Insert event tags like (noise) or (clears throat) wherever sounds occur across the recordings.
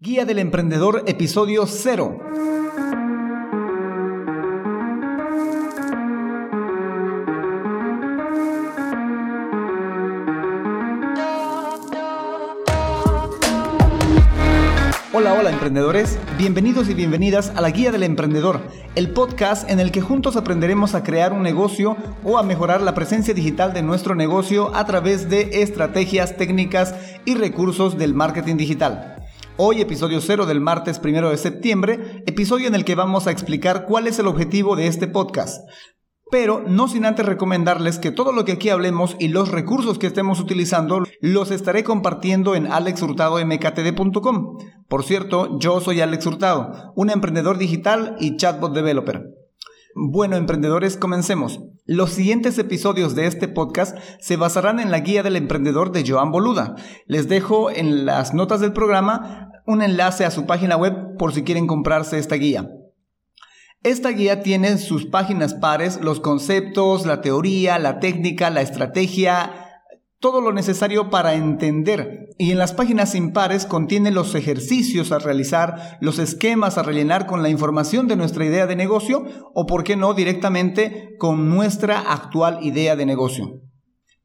Guía del Emprendedor, episodio 0. Hola, hola emprendedores, bienvenidos y bienvenidas a la Guía del Emprendedor, el podcast en el que juntos aprenderemos a crear un negocio o a mejorar la presencia digital de nuestro negocio a través de estrategias, técnicas y recursos del marketing digital. Hoy episodio 0 del martes 1 de septiembre, episodio en el que vamos a explicar cuál es el objetivo de este podcast. Pero no sin antes recomendarles que todo lo que aquí hablemos y los recursos que estemos utilizando los estaré compartiendo en alexhurtadomktd.com. Por cierto, yo soy Alex Hurtado, un emprendedor digital y chatbot developer. Bueno, emprendedores, comencemos. Los siguientes episodios de este podcast se basarán en la guía del emprendedor de Joan Boluda. Les dejo en las notas del programa un enlace a su página web por si quieren comprarse esta guía. Esta guía tiene sus páginas pares los conceptos, la teoría, la técnica, la estrategia, todo lo necesario para entender. Y en las páginas impares contiene los ejercicios a realizar, los esquemas a rellenar con la información de nuestra idea de negocio o, por qué no, directamente con nuestra actual idea de negocio.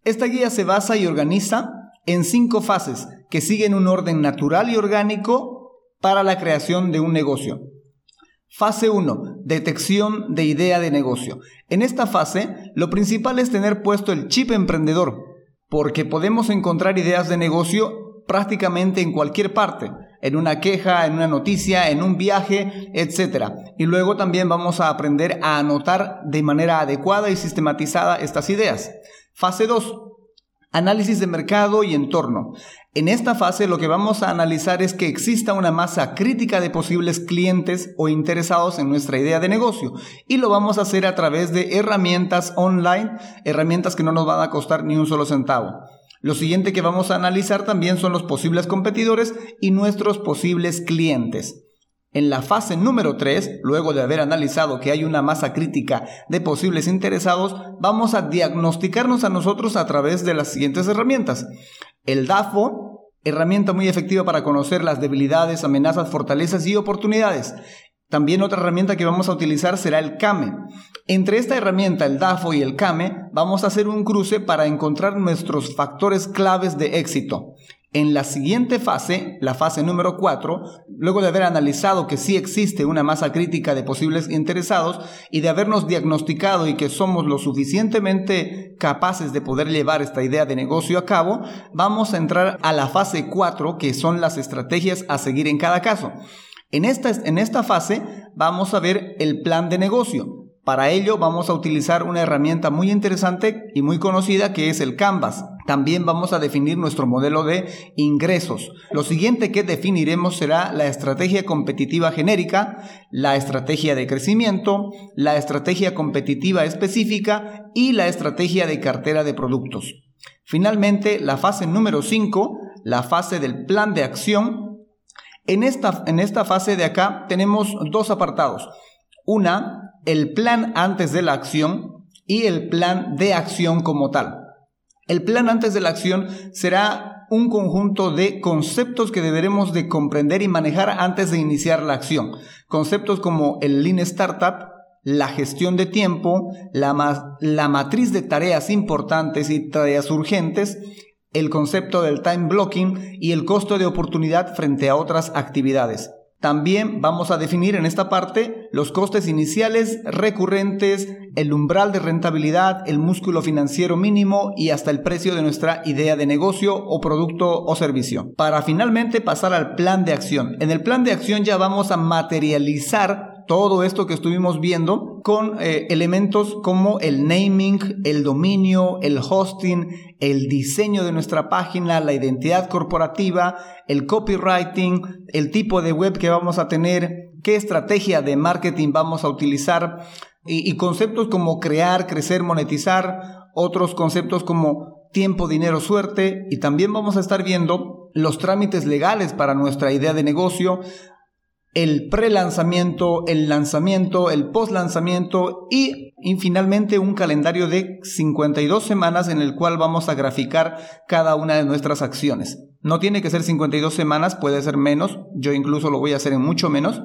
Esta guía se basa y organiza en cinco fases que siguen un orden natural y orgánico para la creación de un negocio. Fase 1. Detección de idea de negocio. En esta fase, lo principal es tener puesto el chip emprendedor, porque podemos encontrar ideas de negocio prácticamente en cualquier parte, en una queja, en una noticia, en un viaje, etc. Y luego también vamos a aprender a anotar de manera adecuada y sistematizada estas ideas. Fase 2 Análisis de mercado y entorno. En esta fase lo que vamos a analizar es que exista una masa crítica de posibles clientes o interesados en nuestra idea de negocio y lo vamos a hacer a través de herramientas online, herramientas que no nos van a costar ni un solo centavo. Lo siguiente que vamos a analizar también son los posibles competidores y nuestros posibles clientes. En la fase número 3, luego de haber analizado que hay una masa crítica de posibles interesados, vamos a diagnosticarnos a nosotros a través de las siguientes herramientas. El DAFO, herramienta muy efectiva para conocer las debilidades, amenazas, fortalezas y oportunidades. También otra herramienta que vamos a utilizar será el CAME. Entre esta herramienta, el DAFO y el CAME, vamos a hacer un cruce para encontrar nuestros factores claves de éxito. En la siguiente fase, la fase número 4, luego de haber analizado que sí existe una masa crítica de posibles interesados y de habernos diagnosticado y que somos lo suficientemente capaces de poder llevar esta idea de negocio a cabo, vamos a entrar a la fase 4, que son las estrategias a seguir en cada caso. En esta, en esta fase vamos a ver el plan de negocio. Para ello vamos a utilizar una herramienta muy interesante y muy conocida que es el Canvas. También vamos a definir nuestro modelo de ingresos. Lo siguiente que definiremos será la estrategia competitiva genérica, la estrategia de crecimiento, la estrategia competitiva específica y la estrategia de cartera de productos. Finalmente, la fase número 5, la fase del plan de acción. En esta, en esta fase de acá tenemos dos apartados. Una, el plan antes de la acción y el plan de acción como tal. El plan antes de la acción será un conjunto de conceptos que deberemos de comprender y manejar antes de iniciar la acción. Conceptos como el Lean Startup, la gestión de tiempo, la, la matriz de tareas importantes y tareas urgentes, el concepto del time blocking y el costo de oportunidad frente a otras actividades. También vamos a definir en esta parte los costes iniciales, recurrentes, el umbral de rentabilidad, el músculo financiero mínimo y hasta el precio de nuestra idea de negocio o producto o servicio. Para finalmente pasar al plan de acción. En el plan de acción ya vamos a materializar todo esto que estuvimos viendo con eh, elementos como el naming, el dominio, el hosting, el diseño de nuestra página, la identidad corporativa, el copywriting, el tipo de web que vamos a tener, qué estrategia de marketing vamos a utilizar y, y conceptos como crear, crecer, monetizar, otros conceptos como tiempo, dinero, suerte y también vamos a estar viendo los trámites legales para nuestra idea de negocio, el pre-lanzamiento, el lanzamiento, el post-lanzamiento y, finalmente un calendario de 52 semanas en el cual vamos a graficar cada una de nuestras acciones. No tiene que ser 52 semanas, puede ser menos, yo incluso lo voy a hacer en mucho menos,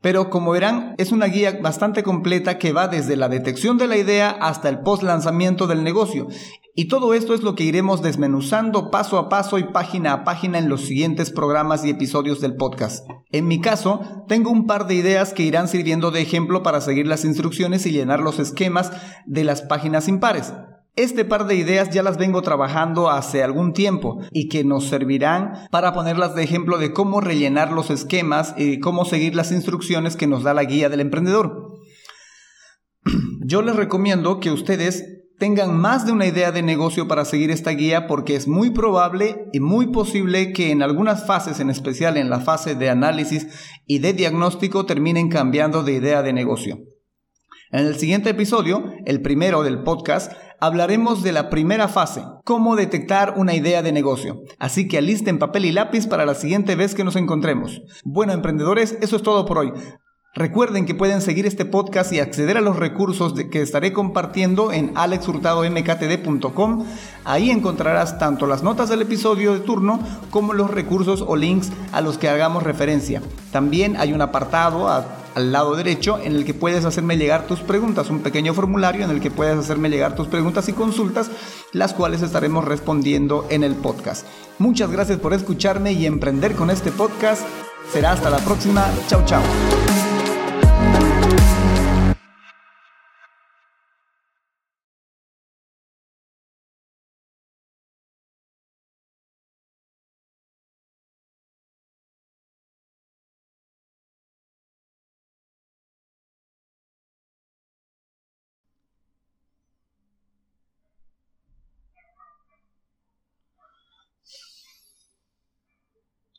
pero como verán, es una guía bastante completa que va desde la detección de la idea hasta el post lanzamiento del negocio. Y todo esto es lo que iremos desmenuzando paso a paso y página a página en los siguientes programas y episodios del podcast. En mi caso, tengo un par de ideas que irán sirviendo de ejemplo para seguir las instrucciones y llenar los esquemas de las páginas impares. Este par de ideas ya las vengo trabajando hace algún tiempo y que nos servirán para ponerlas de ejemplo de cómo rellenar los esquemas y cómo seguir las instrucciones que nos da la guía del emprendedor. (clears throat) Yo les recomiendo que ustedes tengan más de una idea de negocio para seguir esta guía porque es muy probable y muy posible que en algunas fases, en especial en la fase de análisis y de diagnóstico, terminen cambiando de idea de negocio. En el siguiente episodio, el primero del podcast, hablaremos de la primera fase, cómo detectar una idea de negocio. Así que alisten papel y lápiz para la siguiente vez que nos encontremos. Bueno, emprendedores, eso es todo por hoy. Recuerden que pueden seguir este podcast y acceder a los recursos que estaré compartiendo en alexhurtadomktd.com. Ahí encontrarás tanto las notas del episodio de turno como los recursos o links a los que hagamos referencia. También hay un apartado al lado derecho en el que puedes hacerme llegar tus preguntas, un pequeño formulario en el que puedes hacerme llegar tus preguntas y consultas, las cuales estaremos respondiendo en el podcast. Muchas gracias por escucharme y emprender con este podcast. Será hasta la próxima. Chao, chao.